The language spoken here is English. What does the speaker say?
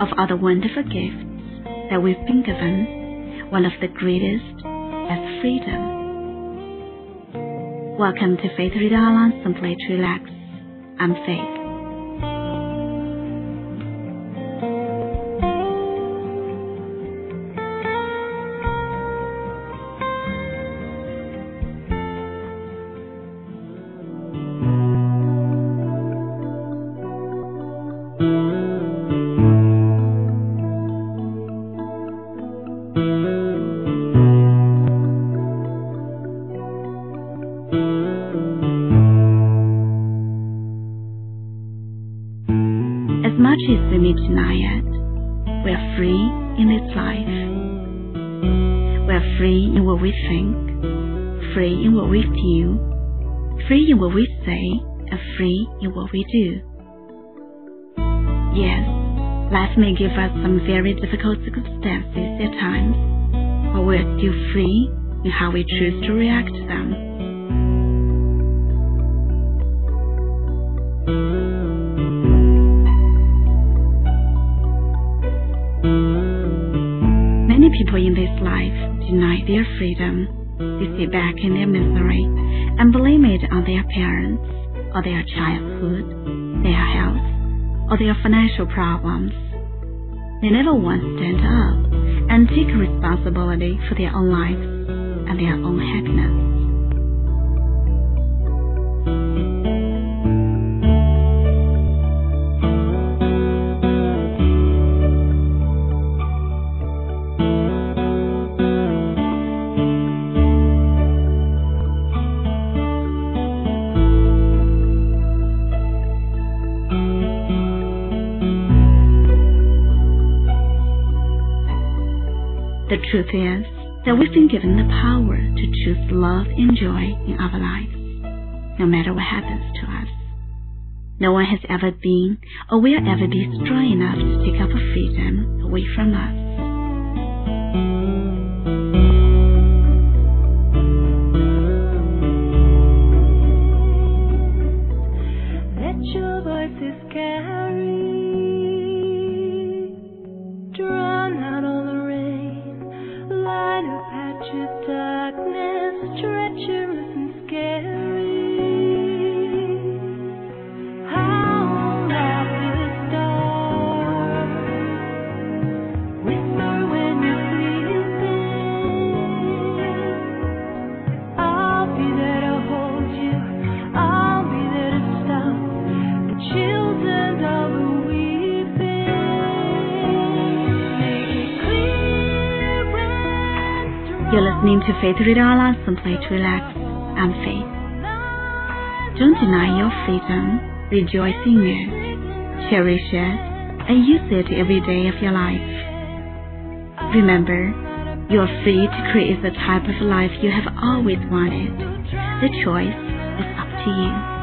of the wonderful gifts that we've been given, one of the greatest is freedom. Welcome to Faith Read Along Simply to Relax. I'm Faith. As much as we may deny it, we are free in this life. We are free in what we think, free in what we feel, free in what we say, and free in what we do. Yes, life may give us some very difficult circumstances at times, but we are still free in how we choose to react to them. Many people in this life deny their freedom. They sit back in their misery and blame it on their parents, or their childhood, their health, or their financial problems. They never once stand up and take responsibility for their own lives and their own happiness. The truth is that we've been given the power to choose love and joy in our lives, no matter what happens to us. No one has ever been or will ever be strong enough to take our freedom away from us. A patch of darkness, treacherous and scary. You're listening to Faith Ridala, Simply to Relax. I'm Faith. Don't deny your freedom. Rejoice in it. Cherish it and use it every day of your life. Remember, you are free to create the type of life you have always wanted. The choice is up to you.